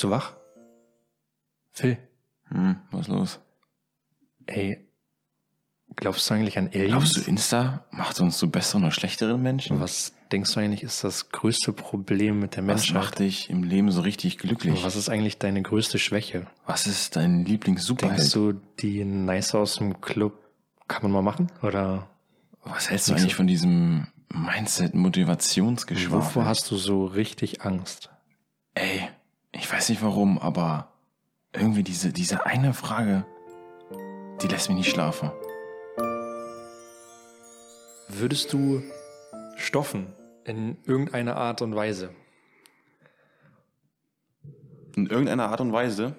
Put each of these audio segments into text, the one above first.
Bist du wach? Phil, Hm, was los? ey, glaubst du eigentlich an Aliens? Glaubst du, Insta macht uns zu besseren oder schlechteren Menschen? Was denkst du eigentlich ist das größte Problem mit der Was Menschheit? macht dich im Leben so richtig glücklich? Was ist eigentlich deine größte Schwäche? Was ist dein Denkst Lieblings-Superheld? du, die Nice aus dem Club kann man mal machen? Oder Was hältst du eigentlich von diesem Mindset-Motivationsgeschwafel? wovor hast du so richtig Angst? Ey, ich weiß nicht warum, aber irgendwie diese, diese eine Frage, die lässt mich nicht schlafen. Würdest du stoffen in irgendeiner Art und Weise? In irgendeiner Art und Weise?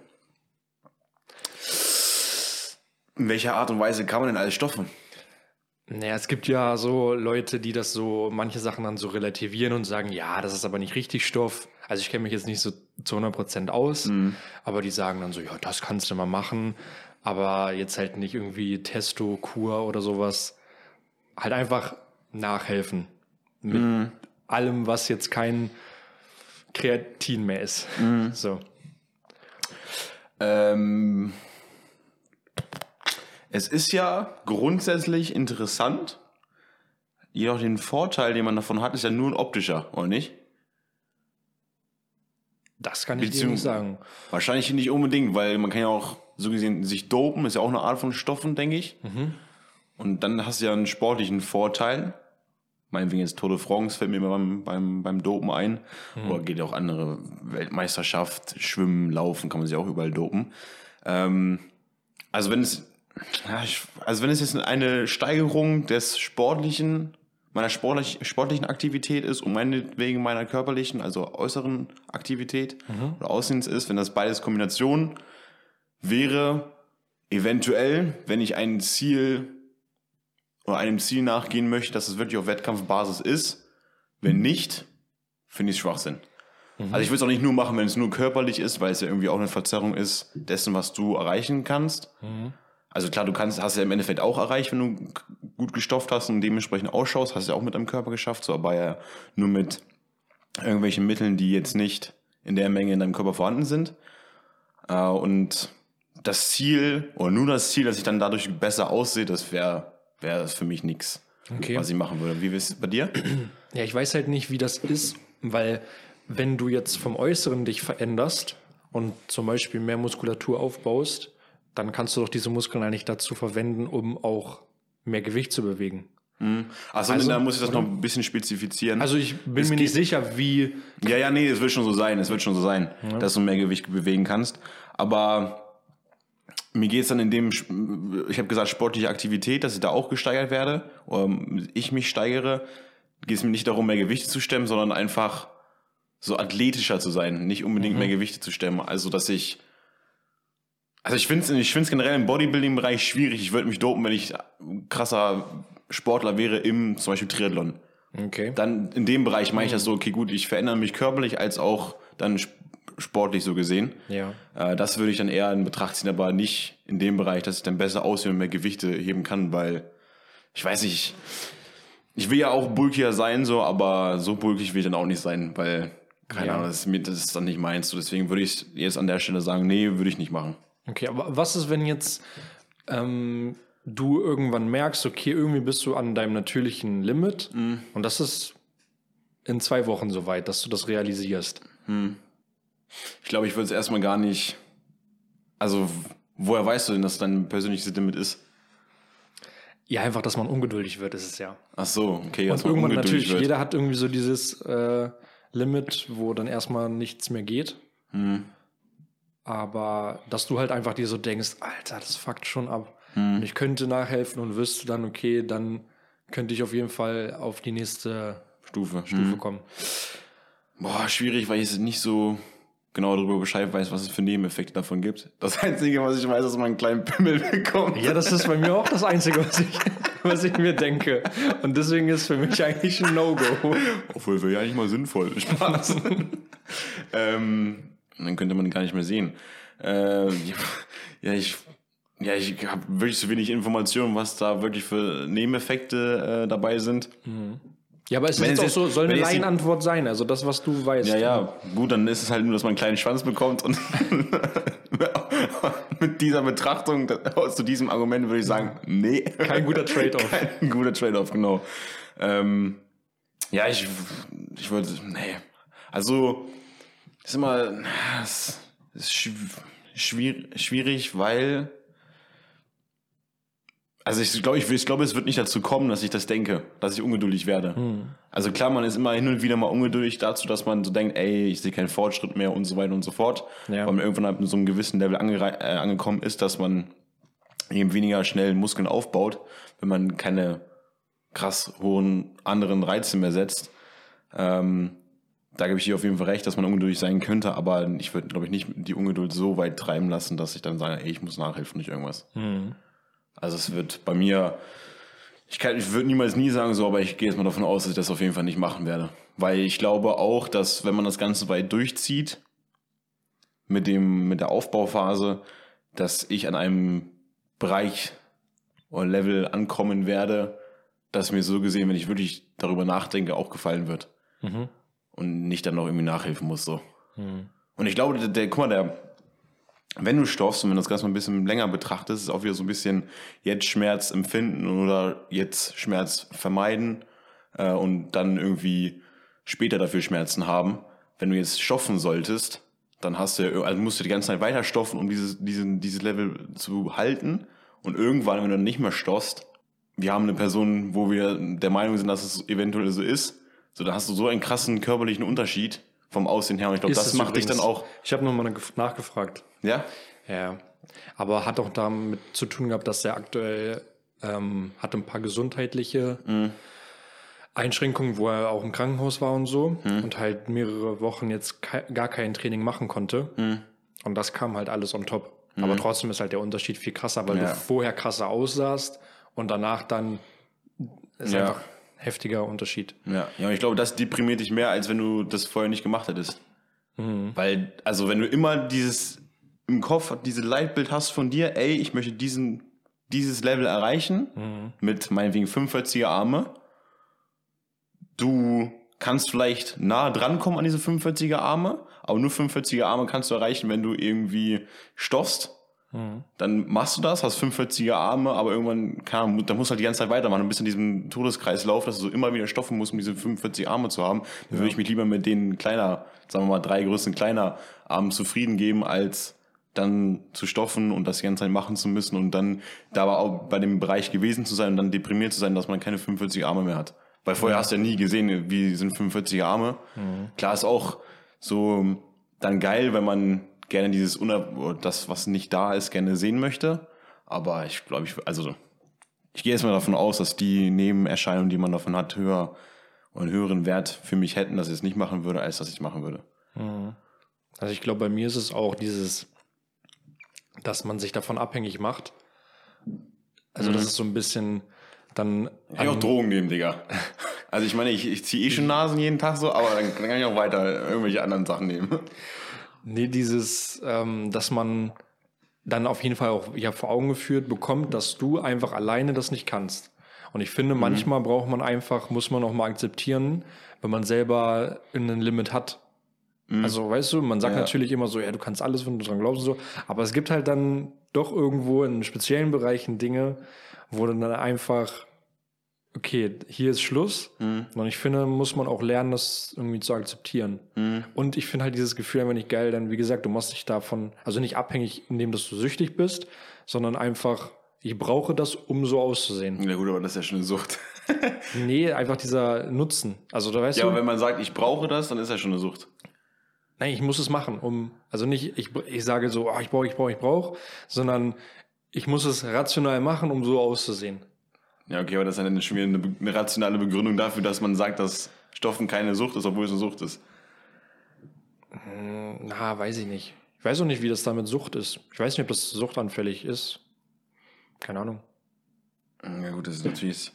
In welcher Art und Weise kann man denn alles stoffen? Naja, es gibt ja so Leute, die das so, manche Sachen dann so relativieren und sagen, ja, das ist aber nicht richtig Stoff. Also ich kenne mich jetzt nicht so zu 100 Prozent aus, aber die sagen dann so, ja, das kannst du mal machen, aber jetzt halt nicht irgendwie Testo, Kur oder sowas. Halt einfach nachhelfen. Mit allem, was jetzt kein Kreatin mehr ist. So. Ähm, es ist ja grundsätzlich interessant. Jedoch den Vorteil, den man davon hat, ist ja nur ein optischer, oder nicht? Das kann ich dir Beziehung- nicht sagen. Wahrscheinlich nicht unbedingt, weil man kann ja auch so gesehen sich dopen, ist ja auch eine Art von Stoffen, denke ich. Und dann hast du ja einen sportlichen Vorteil. Meinetwegen jetzt Tour de France fällt mir immer beim, beim, beim Dopen ein. Oder geht ja auch andere Weltmeisterschaft, Schwimmen, Laufen, kann man sich auch überall dopen. Ähm, also wenn es, also wenn es jetzt eine Steigerung des sportlichen, meiner sportlich, sportlichen Aktivität ist und meinetwegen meiner körperlichen, also äußeren Aktivität oder Aussehens ist, wenn das beides Kombination wäre, eventuell, wenn ich ein Ziel oder einem Ziel nachgehen möchte, dass es wirklich auf Wettkampfbasis ist. Wenn nicht, finde ich es Schwachsinn. Also ich würde es auch nicht nur machen, wenn es nur körperlich ist, weil es ja irgendwie auch eine Verzerrung ist dessen, was du erreichen kannst. Also klar, du kannst, hast ja im Endeffekt auch erreicht, wenn du gut gestofft hast und dementsprechend ausschaust, hast du ja auch mit deinem Körper geschafft, so aber ja nur mit irgendwelchen Mitteln, die jetzt nicht in der Menge in deinem Körper vorhanden sind. Äh, und das Ziel, oder nur das Ziel, dass ich dann dadurch besser aussehe, das wäre wäre für mich nix, Okay. was ich machen würde. Wie ist es bei dir? Ja, ich weiß halt nicht, wie das ist, weil wenn du jetzt vom Äußeren dich veränderst und zum Beispiel mehr Muskulatur aufbaust, dann kannst du doch diese Muskeln eigentlich dazu verwenden, um auch mehr Gewicht zu bewegen. Achso, Also, da muss ich das noch ein bisschen spezifizieren. Also ich bin Es mir nicht geht- sicher, wie. Ja, ja, nee, es wird schon so sein, es wird schon so sein, dass du mehr Gewicht bewegen kannst. Aber mir geht's dann in dem, ich habe gesagt, sportliche Aktivität, dass ich da auch gesteigert werde, oder ich mich steigere, geht es mir nicht darum, mehr Gewichte zu stemmen, sondern einfach so athletischer zu sein, nicht unbedingt mehr Gewichte zu stemmen. Also, dass ich, also ich finde es ich find's generell im Bodybuilding-Bereich schwierig. Ich würde mich dopen, wenn ich krasser Sportler wäre im zum Beispiel Triathlon Okay. dann in dem Bereich meine ich das so, okay, gut, ich verändere mich körperlich als auch dann sp- sportlich so gesehen. Ja. Äh, das würde ich dann eher in Betracht ziehen, aber nicht in dem Bereich, dass ich dann besser aussehe und mehr Gewichte heben kann, weil ich weiß nicht, ich will ja auch bulkiger sein, so, aber so bulkig will ich dann auch nicht sein, weil, keine Ja. Ahnung, das ist, das ist dann nicht meins. So, deswegen würde ich jetzt an der Stelle sagen, nee, würde ich nicht machen. Okay, aber was ist, wenn jetzt ähm, du irgendwann merkst, okay, irgendwie bist du an deinem natürlichen Limit und das ist in zwei Wochen soweit, dass du das realisierst. Ich glaube, ich würde es erstmal gar nicht, also, woher weißt du denn, dass dein persönliches Limit ist? Ja, einfach, dass man ungeduldig wird, ist es ja. Ach so, okay, Und man irgendwann natürlich, jeder hat irgendwie so dieses äh, Limit, wo dann erstmal nichts mehr geht. Hm. Aber dass du halt einfach dir so denkst, Alter, das fuckt schon ab. Hm. Und ich könnte nachhelfen und wüsste dann, okay, dann könnte ich auf jeden Fall auf die nächste Stufe. Stufe kommen. Boah, schwierig, weil ich jetzt nicht so genau darüber Bescheid weiß, was es für Nebeneffekte davon gibt. Das Einzige, was ich weiß, ist, dass man einen kleinen Pimmel bekommt. Ja, das ist bei mir auch das Einzige, was ich, was ich mir denke. Und deswegen ist für mich eigentlich ein No-Go. Obwohl, wäre ja nicht mal sinnvoll. Spaß. ähm, dann könnte man gar nicht mehr sehen. Äh, ja, ich, ja, ich habe wirklich zu wenig Informationen, was da wirklich für Nebeneffekte äh, dabei sind. Ja, aber es ist jetzt auch so, soll eine Laienantwort sein, also das, was du weißt. Ja, ja, gut, dann ist es halt nur, dass man einen kleinen Schwanz bekommt und mit dieser Betrachtung, zu diesem Argument würde ich sagen, nee. Kein guter Trade-off. Kein guter Trade-off, genau. Ähm, ja, ich, ich würde, nee. Also, ist immer, es ist schw- schwier- schwierig, weil, also ich glaube, ich, ich glaube, es wird nicht dazu kommen, dass ich das denke, dass ich ungeduldig werde. Also klar, man ist immer hin und wieder mal ungeduldig dazu, dass man so denkt, ey, ich sehe keinen Fortschritt mehr und so weiter und so fort. Ja. Weil man irgendwann halt mit so einem gewissen Level äh, angekommen ist, dass man eben weniger schnell Muskeln aufbaut, wenn man keine krass hohen anderen Reize mehr setzt. Ähm, da gebe ich dir auf jeden Fall recht, dass man ungeduldig sein könnte, aber ich würde, glaube ich, nicht die Ungeduld so weit treiben lassen, dass ich dann sage, ey, ich muss nachhelfen, nicht irgendwas. Also es wird bei mir, ich, kann, ich würde niemals nie sagen so, aber ich gehe jetzt mal davon aus, dass ich das auf jeden Fall nicht machen werde. Weil ich glaube auch, dass wenn man das Ganze weit durchzieht, mit, dem, mit der Aufbauphase, dass ich an einem Bereich oder Level ankommen werde, das mir so gesehen, wenn ich wirklich darüber nachdenke, auch gefallen wird. Und nicht dann noch irgendwie nachhelfen muss. So. Und ich glaube, der, der, guck mal, der, wenn du stoffst und wenn du das Ganze mal ein bisschen länger betrachtest, ist es auch wieder so ein bisschen jetzt Schmerz empfinden oder jetzt Schmerz vermeiden äh, und dann irgendwie später dafür Schmerzen haben. Wenn du jetzt stoffen solltest, dann hast du, ja- also musst du die ganze Zeit weiter stoffen, um dieses, diesen, dieses Level zu halten. Und irgendwann, wenn du dann nicht mehr stoffst, wir haben eine Person, wo wir der Meinung sind, dass es eventuell so ist, so da hast du so einen krassen körperlichen Unterschied vom Aussehen her. Und ich glaube, das macht dich übrigens. dann auch, Ich habe nochmal nachgefragt. ja? Ja, aber hat auch damit zu tun gehabt, dass er aktuell ähm, hat ein paar gesundheitliche Einschränkungen, wo er auch im Krankenhaus war und so und halt mehrere Wochen jetzt kei gar kein Training machen konnte. Und das kam halt alles on top. Aber trotzdem ist halt der Unterschied viel krasser, weil Ja. du vorher krasser aussahst und danach dann ist Ja. einfach heftiger Unterschied. Ja, ja, ich glaube, das deprimiert dich mehr, als wenn du das vorher nicht gemacht hättest. Weil, also wenn du immer dieses im Kopf diese Leitbild hast von dir, ey, ich möchte diesen, dieses Level erreichen, mit meinetwegen 45er Arme, du kannst vielleicht nah drankommen an diese 45er Arme, aber nur 45er Arme kannst du erreichen, wenn du irgendwie stoffst. Dann machst du das, hast 45er Arme, aber irgendwann, keine Ahnung, dann musst du halt die ganze Zeit weitermachen. Du bist in diesem Todeskreislauf, dass du so immer wieder stoffen musst, um diese 45 Arme zu haben. Dann würde ich mich lieber mit den kleiner, sagen wir mal, drei Größen kleiner Armen zufrieden geben, als dann zu stoffen und das die ganze Zeit machen zu müssen und dann da aber auch bei dem Bereich gewesen zu sein und dann deprimiert zu sein, dass man keine 45 Arme mehr hat. Weil vorher hast du ja nie gesehen, wie sind 45 Arme. Klar ist auch so dann geil, wenn man gerne dieses Uner das, was nicht da ist, gerne sehen möchte. Aber ich glaube, ich, also ich gehe jetzt mal davon aus, dass die Nebenerscheinungen, die man davon hat, höher und einen höheren Wert für mich hätten, dass ich es nicht machen würde, als dass ich es machen würde. Also ich glaube, bei mir ist es auch dieses, dass man sich davon abhängig macht. Also das ist so ein bisschen dann Ich kann auch Drogen nehmen, Digga. Also ich meine, ich, ich ziehe eh schon Nasen jeden Tag so, aber dann kann ich auch weiter irgendwelche anderen Sachen nehmen. Nee, dieses, ähm, dass man dann auf jeden Fall auch ja, vor Augen geführt bekommt, dass du einfach alleine das nicht kannst. Und ich finde, manchmal braucht man einfach, muss man auch mal akzeptieren, wenn man selber ein Limit hat. Also, weißt du, man sagt Ja. natürlich immer so, ja, du kannst alles, wenn du dran glaubst und so. Aber es gibt halt dann doch irgendwo in speziellen Bereichen Dinge, wo dann einfach, okay, hier ist Schluss. Und ich finde, muss man auch lernen, das irgendwie zu akzeptieren. Und ich finde halt dieses Gefühl einfach nicht geil, denn wie gesagt, du machst dich davon, also nicht abhängig, indem dass du süchtig bist, sondern einfach, ich brauche das, um so auszusehen. Ja gut, aber das ist ja schon eine Sucht. Nee, einfach dieser Nutzen. Also da weißt Ja, du, aber wenn man sagt, ich brauche das, dann ist ja schon eine Sucht. nein, ich muss es machen, um, also nicht, ich, ich sage so, ah, ich brauche, ich brauche, ich brauche, sondern ich muss es rational machen, um so auszusehen. Ja, okay, aber das ist dann schon wieder eine, eine rationale Begründung dafür, dass man sagt, dass Stoffen keine Sucht ist, obwohl es eine Sucht ist. Na, weiß ich nicht. Ich weiß auch nicht, wie das da mit Sucht ist. Ich weiß nicht, ob das suchtanfällig ist. Keine Ahnung. Ja gut, das ist natürlich...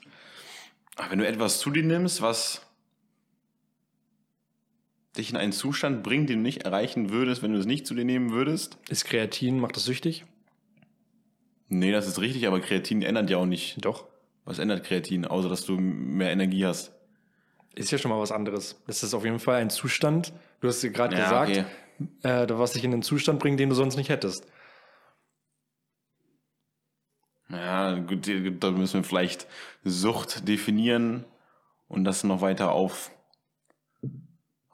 Aber wenn du etwas zu dir nimmst, was dich in einen Zustand bringt, den du nicht erreichen würdest, wenn du es nicht zu dir nehmen würdest. Ist Kreatin, macht das süchtig? Nee, das ist richtig, aber Kreatin ändert ja auch nicht. Doch. Was ändert Kreatin, außer dass du mehr Energie hast? ist ja schon mal was anderes. Das ist auf jeden Fall ein Zustand. Du hast gerade Ja, gesagt, okay. äh, was dich in einen Zustand bringt, den du sonst nicht hättest. Ja, gut, da müssen wir vielleicht Sucht definieren und das noch weiter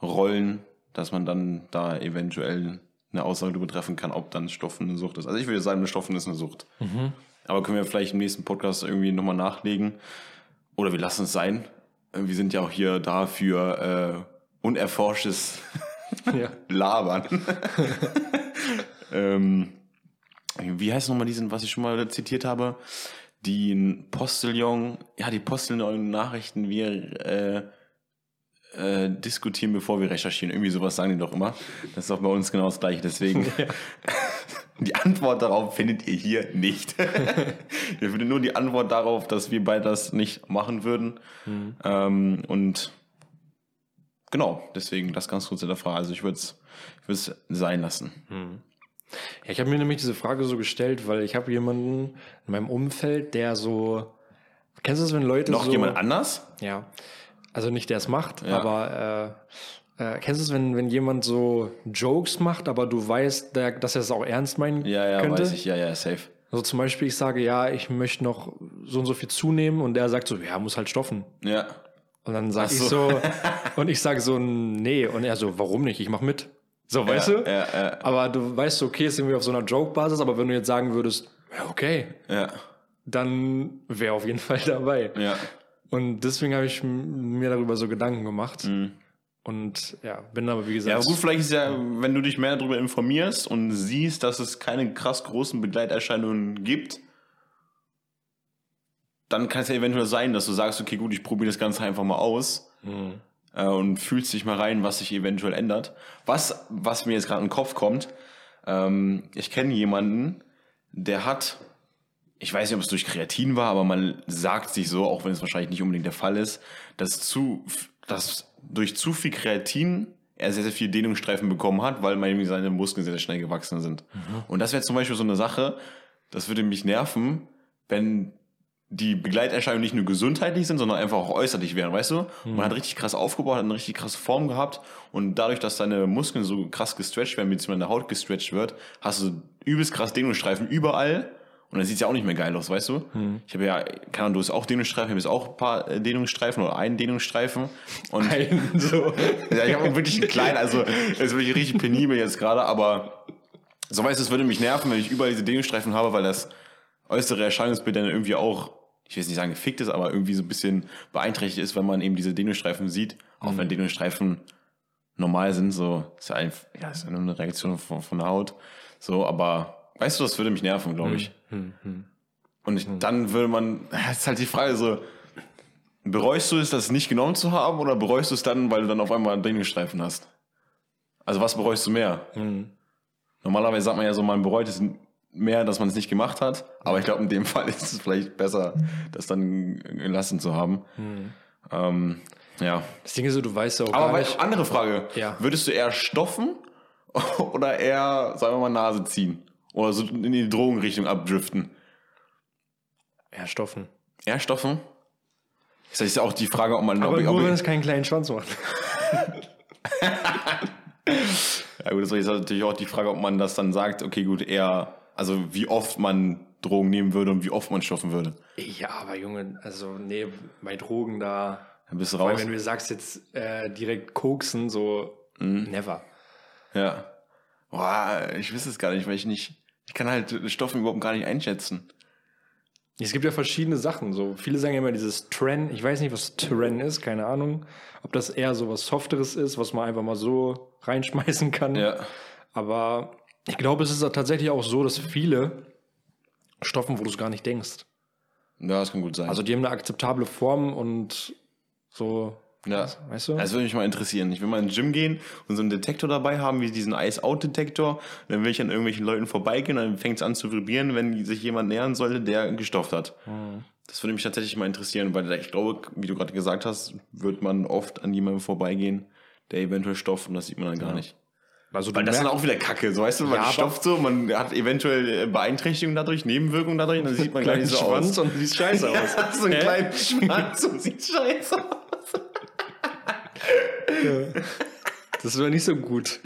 aufrollen, dass man dann da eventuell eine Aussage darüber treffen kann, ob dann Stoffen eine Sucht ist. Also ich würde sagen, eine Stoffen ist eine Sucht. Aber können wir vielleicht im nächsten Podcast irgendwie nochmal nachlegen? Oder wir lassen es sein. Wir sind ja auch hier da für äh, unerforschtes Ja. Labern. ähm, wie heißt nochmal diesen, was ich schon mal zitiert habe? Die Postillon, ja, die Postillon Nachrichten, wir äh, äh, diskutieren, bevor wir recherchieren. Irgendwie sowas sagen die doch immer. Das ist auch bei uns genau das gleiche. Deswegen, die Antwort darauf findet ihr hier nicht. ihr findet nur die Antwort darauf, dass wir beide das nicht machen würden. Ähm, und genau, deswegen das ganz kurz in der Frage. Also ich würde es ich würd's sein lassen. Ja, ich habe mir nämlich diese Frage so gestellt, weil ich habe jemanden in meinem Umfeld, der so. Kennst du das, wenn Leute Noch so. jemand anders? Ja. Also nicht der es macht, Ja. aber äh, äh, kennst du es, wenn, wenn jemand so Jokes macht, aber du weißt, der, dass er es auch ernst meinen Ja, ja, könnte? weiß ich. Ja, ja, safe. Also zum Beispiel, ich sage, ja, ich möchte noch so und so viel zunehmen und der sagt so, ja, muss halt stoffen. Ja. Und dann sage Ach ich so. so, und ich sage so, nee. Und er so, warum nicht? Ich mach mit. So, weißt ja, du? Ja, ja, Aber du weißt, so, okay, ist irgendwie auf so einer Joke-Basis, aber wenn du jetzt sagen würdest, ja, okay, ja, dann wäre auf jeden Fall dabei. ja. Und deswegen habe ich mir darüber so Gedanken gemacht. Und ja, bin aber wie Ja, gesagt. aber gut, vielleicht ist ja, wenn du dich mehr darüber informierst und siehst, dass es keine krass großen Begleiterscheinungen gibt, dann kann es ja eventuell sein, dass du sagst, okay, gut, ich probiere das Ganze einfach mal aus äh, und fühlst dich mal rein, was sich eventuell ändert. Was, was mir jetzt gerade in den Kopf kommt, ähm, ich kenne jemanden, der hat, ich weiß nicht, ob es durch Kreatin war, aber man sagt sich so, auch wenn es wahrscheinlich nicht unbedingt der Fall ist, dass zu, dass durch zu viel Kreatin er sehr, sehr viel Dehnungsstreifen bekommen hat, weil man seine Muskeln sehr, sehr schnell gewachsen sind. Und das wäre zum Beispiel so eine Sache, das würde mich nerven, wenn die Begleiterscheinungen nicht nur gesundheitlich sind, sondern einfach auch äußerlich wären, weißt du? Man hat richtig krass aufgebaut, hat eine richtig krasse Form gehabt und dadurch, dass deine Muskeln so krass gestretcht werden, beziehungsweise deine Haut gestretcht wird, hast du übelst krass Dehnungsstreifen überall und dann sieht's ja auch nicht mehr geil aus, weißt du? Ich habe ja, keine Ahnung, du hast auch Dehnungsstreifen, ich habe jetzt auch ein paar äh, Dehnungsstreifen oder einen Dehnungsstreifen und Ein, so. ja, ich habe wirklich einen kleinen, also das ist wirklich richtig penibel jetzt gerade, aber so weißt du, es würde mich nerven, wenn ich überall diese Dehnungsstreifen habe, weil das äußere Erscheinungsbild dann irgendwie auch, ich will jetzt nicht sagen gefickt ist, aber irgendwie so ein bisschen beeinträchtigt ist, wenn man eben diese Dehnungsstreifen sieht, auch wenn Dehnungsstreifen normal sind, so ist ja, ein, ja ist ja nur eine Reaktion von, von der Haut, so, aber weißt du, das würde mich nerven, glaube ich. Und ich, dann würde man, das ist halt die Frage so, bereust du es, das nicht genommen zu haben oder bereust du es dann, weil du dann auf einmal einen Dehnungsstreifen hast? Also was bereust du mehr? Normalerweise sagt man ja so, man bereut es mehr, dass man es nicht gemacht hat, aber ich glaube, in dem Fall ist es vielleicht besser, das dann gelassen zu haben. Ähm, ja. Das Ding ist so, du weißt ja auch Aber gar nicht. andere Frage. Ja. Würdest du eher stoffen oder eher, sagen wir mal, Nase ziehen? Oder so in die Drogenrichtung abdriften? Ja, Stoffen. Eher stoffen? Das ist ja auch die Frage, ob man... Aber ob, nur, ob, wenn es keinen kleinen Schwanz macht. Ja gut, das ist natürlich auch die Frage, ob man das dann sagt, okay gut, eher, also wie oft man Drogen nehmen würde und wie oft man stoffen würde. Ja, aber Junge, also nee, bei Drogen da. Dann bist du Weil raus. wenn du sagst jetzt äh, direkt koksen, so never. Ja. Boah, ich weiß es gar nicht, weil ich nicht, ich kann halt Stoffen überhaupt gar nicht einschätzen. Es gibt ja verschiedene Sachen. So viele sagen ja immer dieses Tren. Ich weiß nicht, was Tren ist, keine Ahnung. Ob das eher so was Softeres ist, was man einfach mal so reinschmeißen kann. Ja. Aber ich glaube, es ist tatsächlich auch so, dass viele Stoffen, wo du es gar nicht denkst. Ja, das kann gut sein. Also die haben eine akzeptable Form und so, ja. weißt du? Das würde mich mal interessieren. Ich will mal ins Gym gehen und so einen Detektor dabei haben, wie diesen Ice-Out-Detektor. Dann will ich an irgendwelchen Leuten vorbeigehen und dann fängt es an zu vibrieren, wenn sich jemand nähern sollte, der gestofft hat. Das würde mich tatsächlich mal interessieren, weil ich glaube, wie du gerade gesagt hast, wird man oft an jemandem vorbeigehen, der eventuell stofft und das sieht man dann gar nicht. also Weil das ist dann auch wieder Kacke, so weißt du, man Ja, stopft so, man hat eventuell äh, Beeinträchtigungen dadurch, Nebenwirkungen dadurch, dann sieht man nicht so Schwanz aus. und siehst scheiße aus. so einen kleinen Schwanz und sieht scheiße aus. Das wäre nicht so gut.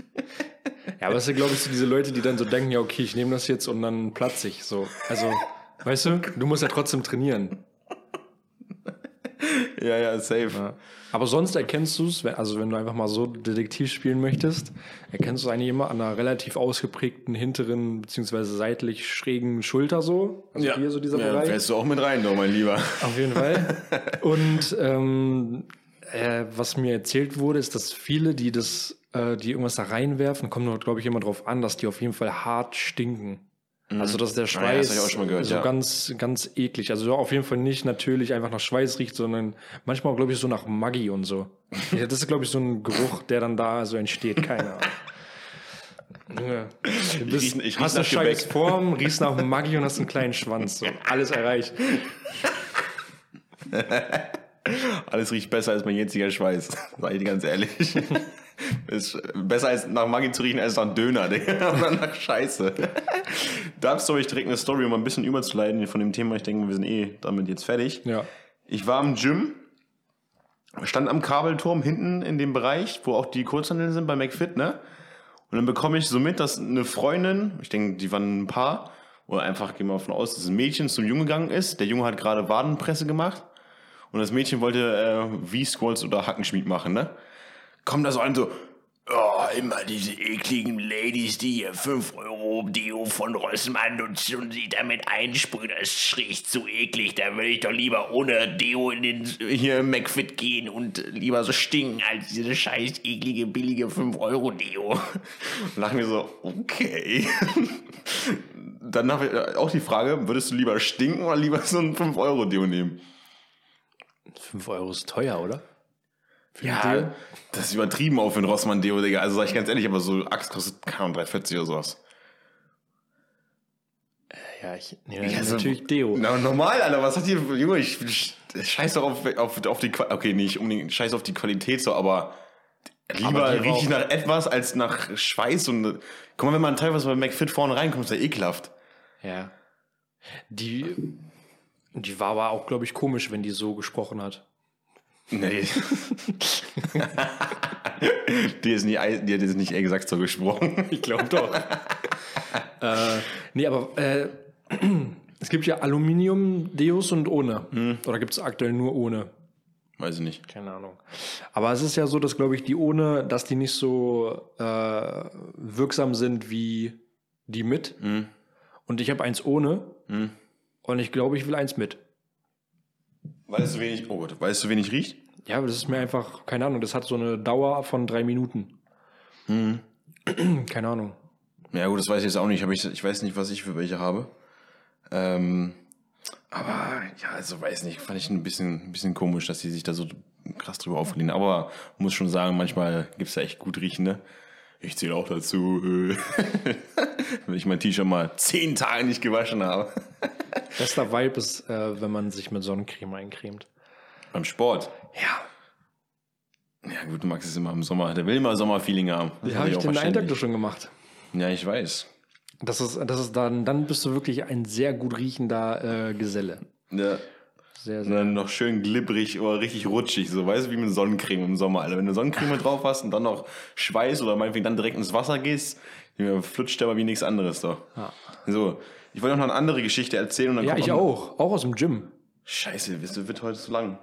Ja, aber es sind, glaube ich, so diese Leute, die dann so denken, ja, okay, ich nehme das jetzt und dann platze ich. So. Also, weißt du, du musst ja trotzdem trainieren. Ja, ja, safe. Ja. Aber sonst erkennst du es, also wenn du einfach mal so Detektiv spielen möchtest, erkennst du eigentlich immer an einer relativ ausgeprägten hinteren beziehungsweise seitlich schrägen Schulter so. Also Ja, hier so dieser ja Bereich. fährst du auch mit rein, doch, mein Lieber. Auf jeden Fall. Und ähm, äh, was mir erzählt wurde, ist, dass viele, die das, äh, die irgendwas da reinwerfen, kommt nur, glaube ich, immer drauf an, dass die auf jeden Fall hart stinken. Also dass der Ah ja, das Schweiß hab ich auch schon mal gehört, so ja. ganz, ganz eklig. Also auf jeden Fall nicht natürlich einfach nach Schweiß riecht, sondern manchmal, glaube ich, so nach Maggi und so. Ja, das ist, glaube ich, so ein Geruch, der dann da so entsteht. Keine Ahnung. Junge, Du bist, riech- ich riech hast eine scheiß. Form, riechst nach Maggi und hast einen kleinen Schwanz. So. Alles erreicht. Alles riecht besser als mein jetziger Schweiß. Sag ich dir ganz ehrlich. Ist besser als nach Maggi zu riechen als nach Döner, Digga. Oder nach Scheiße. Dazu habe ich direkt eine Story, um ein bisschen überzuleiten von dem Thema. Ich denke, wir sind eh damit jetzt fertig. Ja. Ich war im Gym, stand am Kabelturm hinten in dem Bereich, wo auch die Kurzhandel sind bei McFit, ne? Und dann bekomme ich so mit, dass eine Freundin, ich denke, die waren ein Paar, oder einfach gehen wir davon aus, dass ein Mädchen zum Junge gegangen ist. Der Junge hat gerade Wadenpresse gemacht. Und das Mädchen wollte äh, V-Squats oder Hackenschmied machen, ne? Kommt da so an, so, oh, immer diese ekligen Ladies, die hier 5 Euro Deo von Rossmann und sie damit einsprühen. Das riecht so eklig. Da würde ich doch lieber ohne Deo in den hier im McFit gehen und lieber so stinken als diese scheiß eklige, billige 5 Euro Deo. Lachen wir so, okay. Dann habe ich auch die Frage, würdest du lieber stinken oder lieber so ein 5 Euro Deo nehmen? 5 Euro ist teuer, oder? Für Ja, Deo? das ist übertrieben auch für ein Rossmann Deo, Digga. Also sag ich ganz ehrlich, aber so Axt kostet, keine Ahnung, 3,40 oder sowas. Ja, ich nehme Ja, so- natürlich Deo. Na, normal, Alter, was hat hier, Junge, ich, ich scheiß doch auf, auf, auf die, Qua- okay, nicht unbedingt, scheiß auf die Qualität so, aber lieber rieche ich nach etwas als nach Schweiß und, guck mal, wenn man teilweise bei McFit vorne reinkommt, ist ja ekelhaft. Ja. Die, die war aber auch, glaube ich, komisch, wenn die so gesprochen hat. Nee. die ist nicht, die hat jetzt nicht exakt so gesprochen. Ich glaube doch. äh, nee, aber äh, es gibt ja Aluminium-Deos und ohne. Oder gibt es aktuell nur ohne? Weiß ich nicht. Keine Ahnung. Aber es ist ja so, dass, glaube ich, die ohne, dass die nicht so äh, wirksam sind wie die mit. Und ich habe eins ohne. Und ich glaube, ich will eins mit. Weißt du wenig, oh Gott, weißt du wenig riecht? Ja, aber das ist mir einfach, keine Ahnung, das hat so eine Dauer von drei Minuten. Keine Ahnung. Ja gut, das weiß ich jetzt auch nicht. Ich, ich weiß nicht, was ich für welche habe. Ähm, aber ja, also weiß nicht, fand ich ein bisschen, ein bisschen komisch, dass die sich da so krass drüber auflehnen. Aber muss schon sagen, manchmal gibt's da echt gut riechende. Ich zähle auch dazu, wenn ich mein T-Shirt mal zehn Tage nicht gewaschen habe. Bester Vibe ist, äh, wenn man sich mit Sonnencreme eincremt. Beim Sport. Ja. Ja gut, Max ist immer im Sommer. Der will immer Sommerfeeling haben. Das Ja, habe ich auch den verständlich. schon gemacht. Ja, ich weiß. Das ist, das ist dann, dann bist du wirklich ein sehr gut riechender äh, Geselle. Ja. Sehr, Und sehr. dann noch schön glibberig oder richtig rutschig, so weißt du, wie mit Sonnencreme im Sommer, Alter. Wenn du Sonnencreme drauf hast und dann noch Schweiß oder meinetwegen dann direkt ins Wasser gehst, flutscht der aber wie nichts anderes doch. Ja. So, ich wollte noch eine andere Geschichte erzählen und dann Ja, ich auch. Auch aus dem Gym. Scheiße, das wird heute zu lang.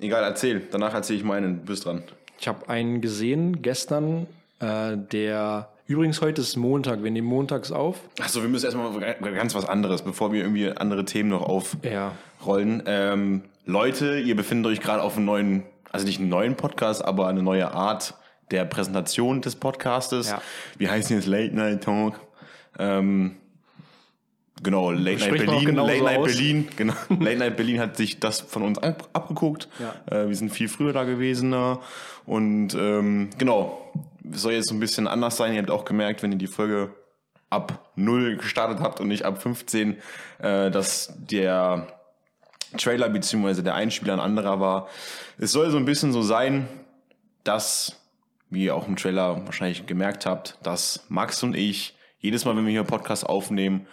Egal, erzähl. Danach erzähle ich meinen. Du bist dran. Ich habe einen gesehen gestern, äh, der übrigens heute ist Montag, wir nehmen montags auf. Achso, wir müssen erstmal ganz was anderes, bevor wir irgendwie andere Themen noch Ja. Aufrollen. Ähm, Leute, ihr befindet euch gerade auf einem neuen, also nicht einen neuen Podcast, aber eine neue Art der Präsentation des Podcastes. Ja. Wir heißen jetzt Late Night Talk. Ähm, genau, Late Night Spricht auch Berlin. Late Night aus. Berlin. Genau. Late Night Berlin hat sich das von uns ab, abgeguckt. Ja. Äh, wir sind viel früher da gewesen. Und ähm, genau, es soll jetzt so ein bisschen anders sein. Ihr habt auch gemerkt, wenn ihr die Folge ab 0 gestartet habt und nicht ab 15, äh, dass der Trailer beziehungsweise der Einspieler ein anderer war. Es soll so ein bisschen so sein, dass, wie ihr auch im Trailer wahrscheinlich gemerkt habt, dass Max und ich jedes Mal, wenn wir hier einen Podcast aufnehmen,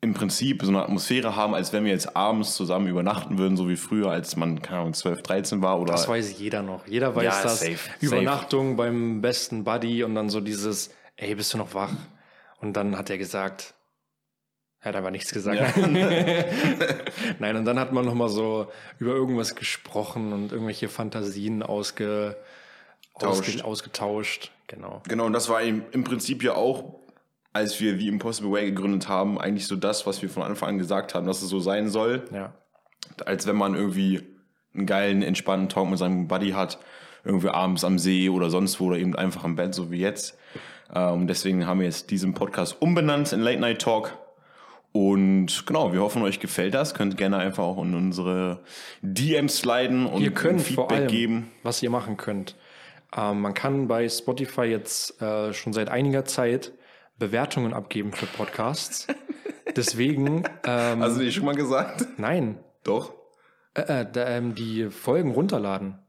im Prinzip so eine Atmosphäre haben, als wenn wir jetzt abends zusammen übernachten würden, so wie früher, als man, keine Ahnung, 12, 13 war. Oder Das weiß jeder noch. Jeder weiß Ja, das. safe, Übernachtung beim besten Buddy und dann so dieses, ey, bist du noch wach? Und dann hat er gesagt, er hat aber nichts gesagt. Ja. Nein, und dann hat man nochmal so über irgendwas gesprochen und irgendwelche Fantasien ausge, ausge, ausgetauscht. Genau. Genau, und das war im, im Prinzip ja auch, als wir The Impossible Way gegründet haben, eigentlich so das, was wir von Anfang an gesagt haben, dass es so sein soll. Ja. als wenn man irgendwie einen geilen, entspannten Talk mit seinem Buddy hat, irgendwie abends am See oder sonst wo oder eben einfach im Bett, so wie jetzt. Ähm, deswegen haben wir jetzt diesen Podcast umbenannt in Late Night Talk. Und genau, wir hoffen, euch gefällt das. Könnt gerne einfach auch in unsere DMs sliden und Ihr könnt Feedback allem, geben. was ihr machen könnt. Ähm, man kann bei Spotify jetzt äh, schon seit einiger Zeit Bewertungen abgeben für Podcasts. Deswegen, ähm, Hast du dir schon mal gesagt? nein, Doch. äh, äh, da, ähm, die Folgen runterladen.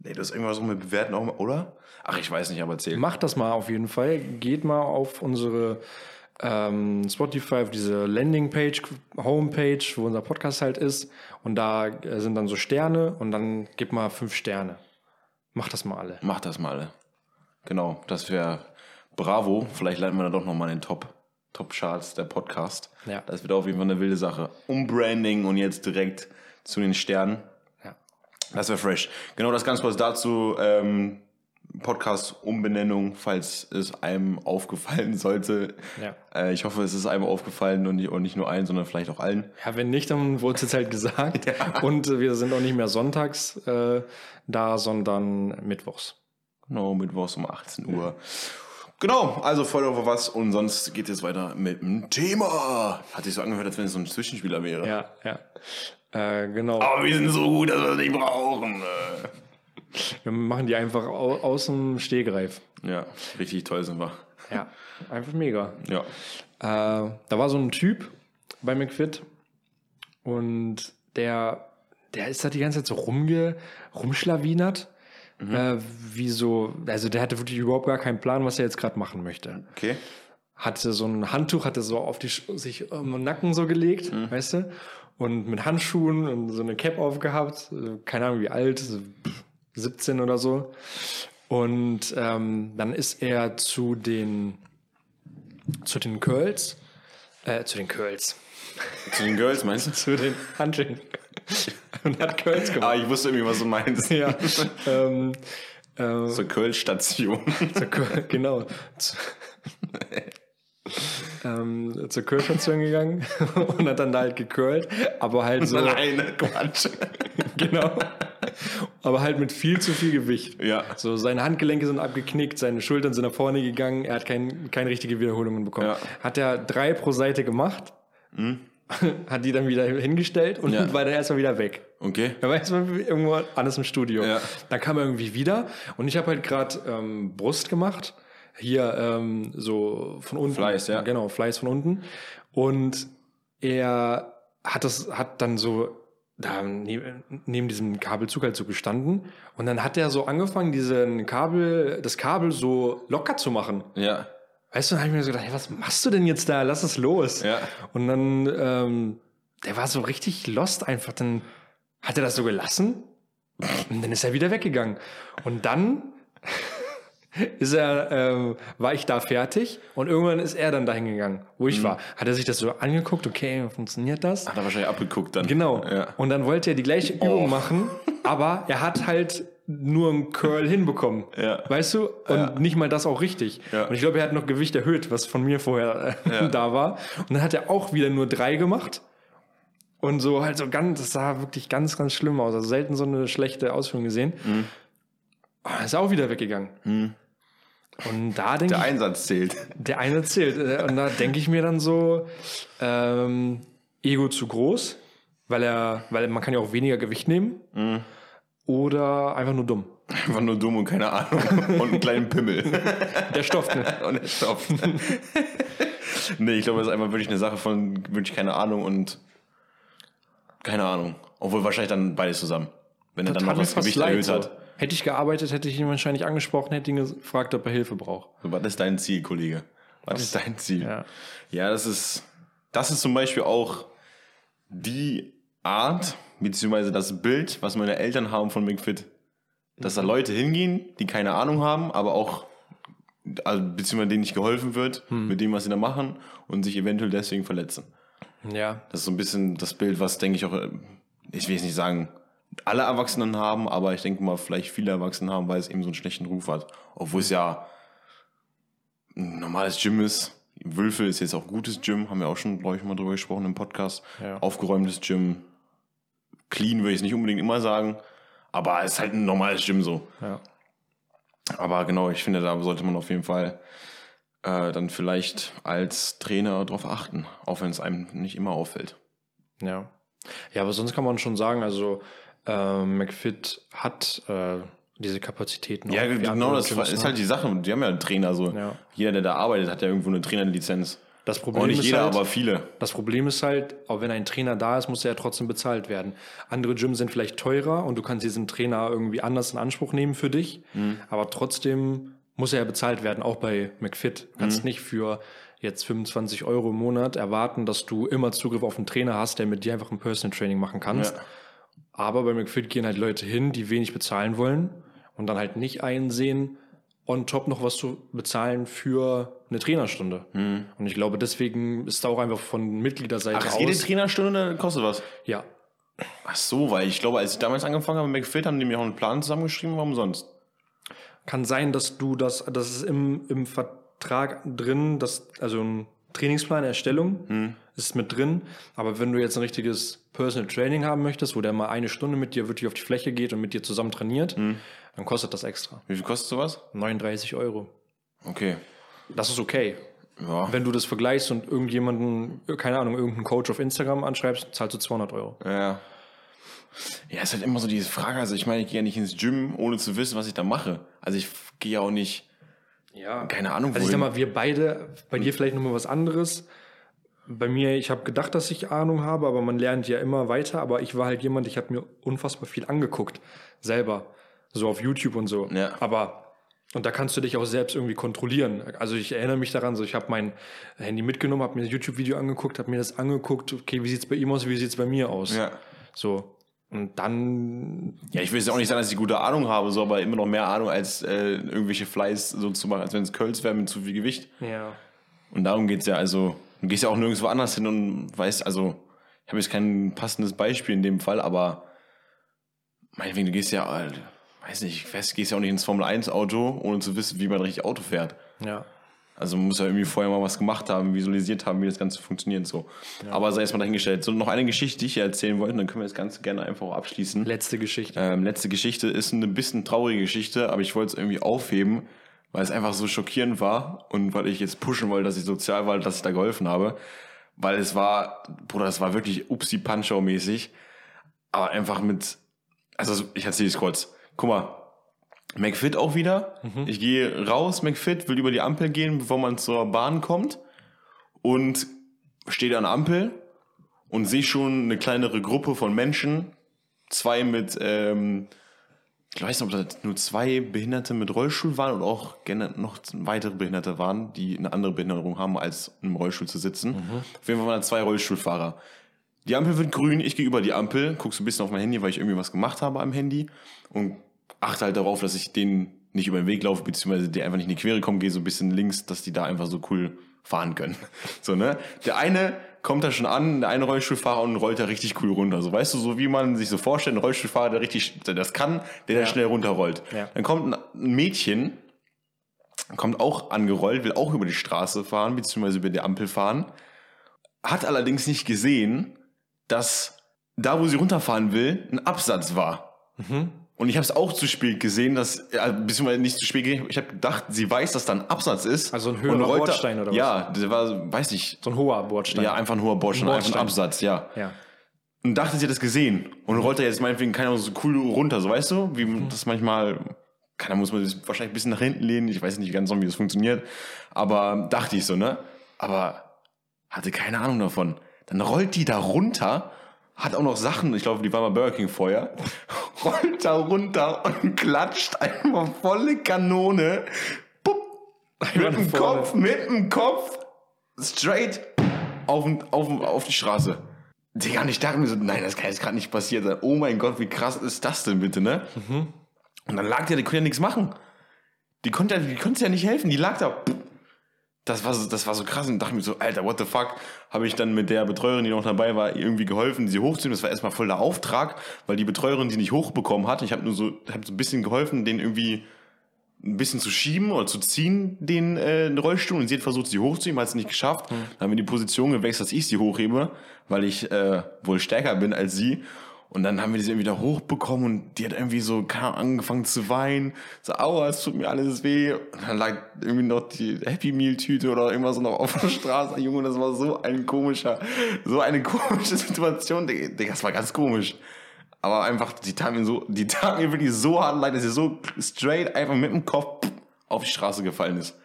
Nee, das ist irgendwas so mit Bewerten auch mal, oder? Ach, ich weiß nicht, aber erzähl. Macht das mal auf jeden Fall. Geht mal auf unsere ähm, Spotify, auf diese Landingpage, Homepage, wo unser Podcast halt ist. Und da äh, sind dann so Sterne und dann gebt mal fünf Sterne. Macht das mal alle. Macht das mal. Genau, das wäre bravo. Vielleicht landen wir da doch nochmal in den Top, Top-Charts der Podcast. Ja. Das wird auf jeden Fall eine wilde Sache. Umbranding und jetzt direkt zu den Sternen. Ja. Das wäre fresh. Genau das ganz kurz dazu. Ähm, Podcast-Umbenennung, falls es einem aufgefallen sollte. Ja. Äh, ich hoffe, es ist einem aufgefallen und nicht, und nicht nur allen, sondern vielleicht auch allen. Ja, wenn nicht, dann wurde es jetzt halt gesagt. Und äh, wir sind auch nicht mehr sonntags äh, da, sondern mittwochs. Genau, Mittwochs um 18 Uhr. Genau, also euch auf was und sonst geht es weiter mit dem Thema. Hat sich so angehört, als wenn es so ein Zwischenspieler wäre. Ja, ja. Äh, genau. Aber wir sind so gut, dass wir es nicht brauchen. Wir machen die einfach au aus dem Stehgreif. Ja, richtig toll sind wir. Ja, einfach mega. Ja. Äh, da war so ein Typ bei McFit und der, der ist da die ganze Zeit so rumge, rumschlawinert. Äh, wie so, also der hatte wirklich überhaupt gar keinen Plan, was er jetzt gerade machen möchte. Okay. Hatte so ein Handtuch, hatte so auf die sich um den Nacken so gelegt, weißt du? Und mit Handschuhen und so eine Cap aufgehabt, äh, keine Ahnung wie alt, so pff, 17 oder so. Und ähm, dann ist er zu den zu den Curls, äh, zu den Curls, Zu den Girls, meinst du? zu den Handschuhen und hat Curls gemacht. Ah, ich wusste irgendwie, was du meinst. Ja, ähm, äh, Zur Köln-Station. zur Curl, genau. Zu, ähm, zur Curlstation gegangen und hat dann da halt gecurlt, aber halt so, Nein, Quatsch. genau. Aber halt mit viel zu viel Gewicht. Ja. So, seine Handgelenke sind abgeknickt, seine Schultern sind nach vorne gegangen, er hat kein, keine richtige Wiederholungen bekommen. Ja. Hat er drei pro Seite gemacht, hat die dann wieder hingestellt und Ja. war dann erstmal wieder weg. Okay. Da war erstmal irgendwo alles im Studio. Ja. Dann kam er irgendwie wieder und ich habe halt gerade ähm, Brust gemacht. Hier ähm, so von unten. Fleiß, ja. Genau, Fleiß von unten. Und er hat das, hat dann so da neben, neben diesem Kabelzug halt so gestanden und dann hat er so angefangen, diesen Kabel, das Kabel so locker zu machen. Ja. Weißt du, dann habe ich mir so gedacht, hey, was machst du denn jetzt da? Lass es los. Ja. Und dann, ähm, der war so richtig lost einfach. Dann hat er das so gelassen und dann ist er wieder weggegangen. Und dann ist er, ähm, war ich da fertig und irgendwann ist er dann dahin gegangen, wo ich war. Hat er sich das so angeguckt, okay, funktioniert das? Hat er wahrscheinlich abgeguckt dann. Genau. Ja. Und dann wollte er die gleiche Übung Oh. machen, aber er hat halt nur einen Curl hinbekommen. Ja. Weißt du? Und Ja. nicht mal das auch richtig. Ja. Und ich glaube, er hat noch Gewicht erhöht, was von mir vorher äh, Ja. da war. Und dann hat er auch wieder nur drei gemacht. Und so halt so ganz, das sah wirklich ganz, ganz schlimm aus. Also selten so eine schlechte Ausführung gesehen. Mhm. Oh, ist auch wieder weggegangen. Und da denke Der ich, Einsatz zählt. der eine zählt. Äh, Und da denke ich mir dann so, ähm, Ego zu groß, weil er, weil man kann ja auch weniger Gewicht nehmen. Oder einfach nur dumm. Einfach nur dumm und keine Ahnung. Und einen kleinen Pimmel. Der Stoff, ne? und er stopft. nee, ich glaube, das ist einfach wirklich eine Sache von wirklich keine Ahnung und keine Ahnung. Obwohl wahrscheinlich dann beides zusammen. Wenn er dann noch das Gewicht erhöht so. hat. Hätte ich gearbeitet, hätte ich ihn wahrscheinlich angesprochen, hätte ihn gefragt, ob er Hilfe braucht. Was ist dein Ziel, Kollege? Was ist dein Ziel? Ja. Ja, das ist, das ist zum Beispiel auch die Art, beziehungsweise das Bild, was meine Eltern haben von McFit. Dass da Leute hingehen, die keine Ahnung haben, aber auch, also, beziehungsweise denen nicht geholfen wird, mit dem, was sie da machen und sich eventuell deswegen verletzen. Ja. Das ist so ein bisschen das Bild, was, denke ich, auch, äh, ich will jetzt nicht sagen, alle Erwachsenen haben, aber ich denke mal, vielleicht viele Erwachsene haben, weil es eben so einen schlechten Ruf hat. Obwohl es ja ein normales Gym ist. Wülfe ist jetzt auch gutes Gym, haben wir auch schon, glaube ich, mal drüber gesprochen im Podcast. Ja. Aufgeräumtes Gym. Clean würde ich es nicht unbedingt immer sagen, aber es ist halt ein normales Gym so. Ja. Aber genau, ich finde, da sollte man auf jeden Fall äh, dann vielleicht als Trainer drauf achten, auch wenn es einem nicht immer auffällt. Ja. Ja, aber sonst kann man schon sagen, also äh, McFit hat äh, diese Kapazitäten. Ja, auch genau, das ist ne? halt die Sache. Die haben ja einen Trainer so. Ja. Jeder, der da arbeitet, hat ja irgendwo eine Trainerlizenz. Das Auch Problem nicht ist jeder, halt, aber viele. Das Problem ist halt, auch wenn ein Trainer da ist, muss er ja trotzdem bezahlt werden. Andere Gyms sind vielleicht teurer und du kannst diesen Trainer irgendwie anders in Anspruch nehmen für dich, Mhm. aber trotzdem muss er ja bezahlt werden, auch bei McFit. Du kannst Mhm. nicht für jetzt 25 Euro im Monat erwarten, dass du immer Zugriff auf einen Trainer hast, der mit dir einfach ein Personal Training machen kannst. Ja. Aber bei McFit gehen halt Leute hin, die wenig bezahlen wollen und dann halt nicht einsehen, on top noch was zu bezahlen für eine Trainerstunde. Und ich glaube, deswegen ist da auch einfach von Mitgliederseite Ach, aus. jede Trainerstunde kostet was. ja, Ach so, weil ich glaube, als ich damals angefangen habe mit McFit, haben die mir auch einen Plan zusammengeschrieben, warum sonst? kann sein, dass du das, das ist im, im Vertrag drin, dass, also ein Trainingsplan Erstellung ist mit drin. Aber wenn du jetzt ein richtiges Personal Training haben möchtest, wo der mal eine Stunde mit dir wirklich auf die Fläche geht und mit dir zusammen trainiert, dann kostet das extra. Wie viel kostet sowas? 39 Euro. Okay. Das ist okay. Ja. Wenn du das vergleichst und irgendjemanden, keine Ahnung, irgendeinen Coach auf Instagram anschreibst, zahlst du 200 Euro. Ja. Ja, ist halt immer so diese Frage. Also, ich meine, ich gehe ja nicht ins Gym, ohne zu wissen, was ich da mache. Also, ich gehe ja auch nicht, Ja. keine Ahnung, Also ich sag mal, wir beide, bei dir vielleicht nochmal was anderes. Bei mir, ich habe gedacht, dass ich Ahnung habe, aber man lernt ja immer weiter. Aber ich war halt jemand, ich habe mir unfassbar viel angeguckt, selber, so auf YouTube und so. Ja. Aber und da kannst du dich auch selbst irgendwie kontrollieren. Also ich erinnere mich daran, so ich habe mein Handy mitgenommen, habe mir das YouTube-Video angeguckt, habe mir das angeguckt. Okay, wie sieht's bei ihm aus? Wie sieht's bei mir aus? Ja. So und dann Ja, ich will jetzt auch nicht sagen, dass ich gute Ahnung habe, so, aber immer noch mehr Ahnung als äh, irgendwelche Fleiß so zu machen, als wenn es Kölz wäre mit zu viel Gewicht. ja. Und darum geht's ja, also, du gehst ja auch nirgendwo anders hin und weißt, also, ich habe jetzt kein passendes Beispiel in dem Fall, aber meinetwegen, du gehst ja, äh, weiß nicht, ich weiß, gehst ja auch nicht ins Formel-1-Auto, ohne zu wissen, wie man richtig Auto fährt. Ja. Also man muss ja irgendwie vorher mal was gemacht haben, visualisiert haben, wie das Ganze funktioniert so. Aber sei erstmal dahingestellt. So, noch eine Geschichte, die ich hier erzählen wollte, dann können wir das Ganze gerne einfach auch abschließen. Letzte Geschichte. Ähm, letzte Geschichte ist eine bisschen traurige Geschichte, aber ich wollte es irgendwie aufheben, weil es einfach so schockierend war und weil ich jetzt pushen wollte, dass ich sozial war, dass ich da geholfen habe. Weil es war, Bruder, es war wirklich upsi punchow mäßig aber einfach mit, also ich erzähle es kurz. Guck mal, McFit auch wieder. Ich gehe raus, McFit, will über die Ampel gehen, bevor man zur Bahn kommt und stehe an der Ampel und sehe schon eine kleinere Gruppe von Menschen, zwei mit, ähm, ich weiß nicht, ob da nur zwei Behinderte mit Rollstuhl waren oder auch gerne noch weitere Behinderte waren, die eine andere Behinderung haben, als im Rollstuhl zu sitzen. Auf jeden Fall waren zwei Rollstuhlfahrer. Die Ampel wird grün, ich gehe über die Ampel, guck so ein bisschen auf mein Handy, weil ich irgendwie was gemacht habe am Handy und achte halt darauf, dass ich denen nicht über den Weg laufe, beziehungsweise die einfach nicht in die Quere kommen, gehe so ein bisschen links, dass die da einfach so cool fahren können. So, ne? Der eine kommt da schon an, der eine Rollstuhlfahrer und rollt da richtig cool runter. So, weißt du, so wie man sich so vorstellt, ein Rollstuhlfahrer, der richtig, der das kann, der da Ja. schnell runterrollt. Ja. Dann kommt ein Mädchen, kommt auch angerollt, will auch über die Straße fahren, beziehungsweise über die Ampel fahren, hat allerdings nicht gesehen, dass da, wo sie runterfahren will, ein Absatz war. Und ich habe es auch zu spät gesehen, dass, äh, beziehungsweise nicht zu spät gesehen, ich habe gedacht, sie weiß, dass da ein Absatz ist. Also ein höherer rollt da- Bordstein oder was? Ja, der war, weiß ich, So ein hoher Bordstein. ja, einfach ein hoher Bordstein, Ein einfach ein Bordstein. Absatz, ja. ja. Und dachte, sie hat das gesehen. Und rollt da jetzt meinetwegen keiner so cool runter, so weißt du? Wie Mhm. das manchmal, keiner muss man sich wahrscheinlich ein bisschen nach hinten lehnen. Ich weiß nicht ganz so, wie das funktioniert. Aber dachte ich so, ne? Aber hatte keine Ahnung davon. Dann rollt die da runter, hat auch noch Sachen, ich glaube, die war mal Burger King vorher, rollt da runter und klatscht einfach volle Kanone. Pupp, mit dem. Kopf, mit dem Kopf, straight auf, auf, auf die Straße. Digga, und ich dachte mir so, nein, das kann jetzt gerade nicht passiert sein. Oh mein Gott, wie krass ist das denn bitte, ne? Mhm. Und dann lag der, die konnte ja nichts machen. Die konnte, die konnte ja nicht helfen, die lag da. Das war, so, das war so krass und dachte mir so, Alter, what the fuck? Habe ich dann mit der Betreuerin, die noch dabei war, irgendwie geholfen, sie hochzunehmen. Das war erstmal voll der Auftrag, weil die Betreuerin sie nicht hochbekommen hat. Ich habe nur so, hab so ein bisschen geholfen, den irgendwie ein bisschen zu schieben oder zu ziehen, den äh, Rollstuhl. Und sie hat versucht, sie hochzuheben, hat es nicht geschafft. Dann haben wir die Position gewechselt, dass ich sie hochhebe, weil ich äh, wohl stärker bin als sie. Und dann haben wir sie irgendwie da hochbekommen und die hat irgendwie so angefangen zu weinen. So, aua, es tut mir alles weh. Und dann lag irgendwie noch die Happy Meal Tüte oder irgendwas noch auf der Straße. Junge, das war so ein komischer, so eine komische Situation. Digga, das war ganz komisch. Aber einfach, die tat mir so, die tat mir wirklich so hart leid, dass sie so straight einfach mit dem Kopf auf die Straße gefallen ist.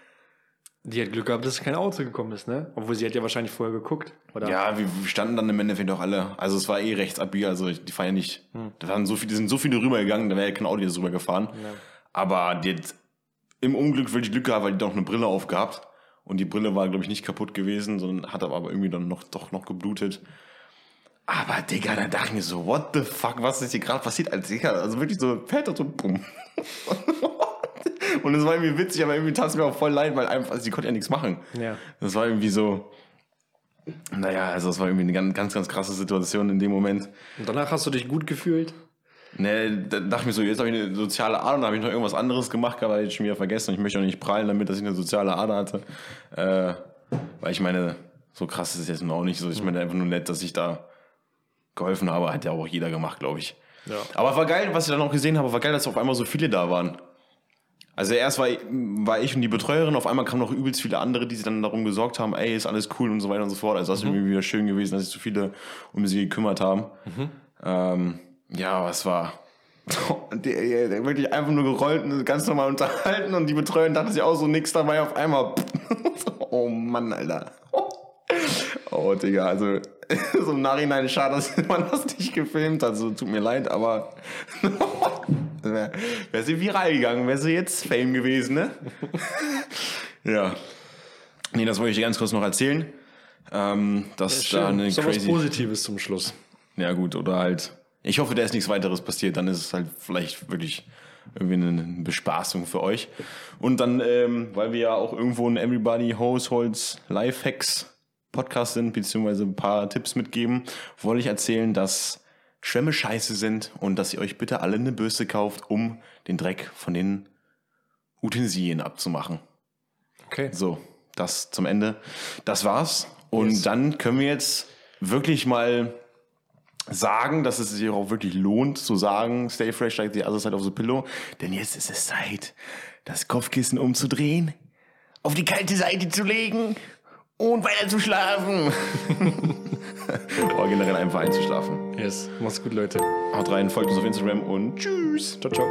Die hat Glück gehabt, dass kein Auto gekommen ist, ne? Obwohl sie hat ja wahrscheinlich vorher geguckt, oder? Ja, wir standen dann im Endeffekt auch alle. Also es war eh rechts abbieger, also die fahren ja nicht. Da waren so viele, sind so viele rübergegangen, da wäre ja kein Auto jetzt rübergefahren. Aber die hat im Unglück wirklich Glück gehabt, weil die doch eine Brille aufgehabt. Und die Brille war, glaube ich, nicht kaputt gewesen, sondern hat aber irgendwie dann noch, doch noch geblutet. Aber, Digga, da dachte ich mir so, what the fuck, was ist hier gerade passiert? Also, Digga, also wirklich so, und so, bumm. Und es war irgendwie witzig, aber irgendwie tat es mir auch voll leid, weil einfach, also sie konnte ja nichts machen. Ja. Das war irgendwie so, naja, also das war irgendwie eine ganz, ganz, ganz krasse Situation in dem Moment. Und danach hast du dich gut gefühlt? Ne, da dachte ich mir so, jetzt habe ich eine soziale Ader, dann habe ich noch irgendwas anderes gemacht, aber ich schon wieder vergessen und ich möchte auch nicht prallen damit, dass ich eine soziale Ader hatte. Äh, weil ich meine, so krass ist es jetzt noch auch nicht so. Ich meine einfach nur nett, dass ich da geholfen habe, hat ja auch jeder gemacht, glaube ich. Ja. Aber war geil, was ich dann auch gesehen habe, war geil, dass auf einmal so viele da waren. Also erst war, war ich und die Betreuerin, auf einmal kamen noch übelst viele andere, die sich dann darum gesorgt haben, ey, ist alles cool und so weiter und so fort. Also das ist irgendwie wieder schön gewesen, dass sich so viele um sie gekümmert haben. Ähm, ja, aber es war wirklich einfach nur gerollt und ganz normal unterhalten und die Betreuerin dachte sich auch so nix dabei auf einmal. oh Mann, Alter. Oh, Digga, also so im Nachhinein schade, dass man das nicht gefilmt hat. So, tut mir leid, aber wäre wär sie viral gegangen, wäre sie jetzt Fame gewesen, ne? ja. Nee, das wollte ich dir ganz kurz noch erzählen. Ähm, dass da eine so was crazy. Positives zum Schluss. Ja, gut, oder halt. Ich hoffe, da ist nichts weiteres passiert. Dann ist es halt vielleicht wirklich irgendwie eine Bespaßung für euch. Und dann, ähm, weil wir ja auch irgendwo ein Everybody Households Lifehacks Podcast sind, beziehungsweise ein paar Tipps mitgeben, wollte ich erzählen, dass Schwämme scheiße sind und dass ihr euch bitte alle eine Bürste kauft, um den Dreck von den Utensilien abzumachen. Okay. So, das zum Ende. Das war's. Und Yes. dann können wir jetzt wirklich mal sagen, dass es sich auch wirklich lohnt zu sagen, stay fresh like the other side of the pillow. Denn jetzt ist es Zeit, das Kopfkissen umzudrehen, auf die kalte Seite zu legen und weiter zu schlafen. Oder generell einfach einzuschlafen. Yes. Mach's gut, Leute. Haut rein, folgt uns auf Instagram und tschüss. Ciao, ciao.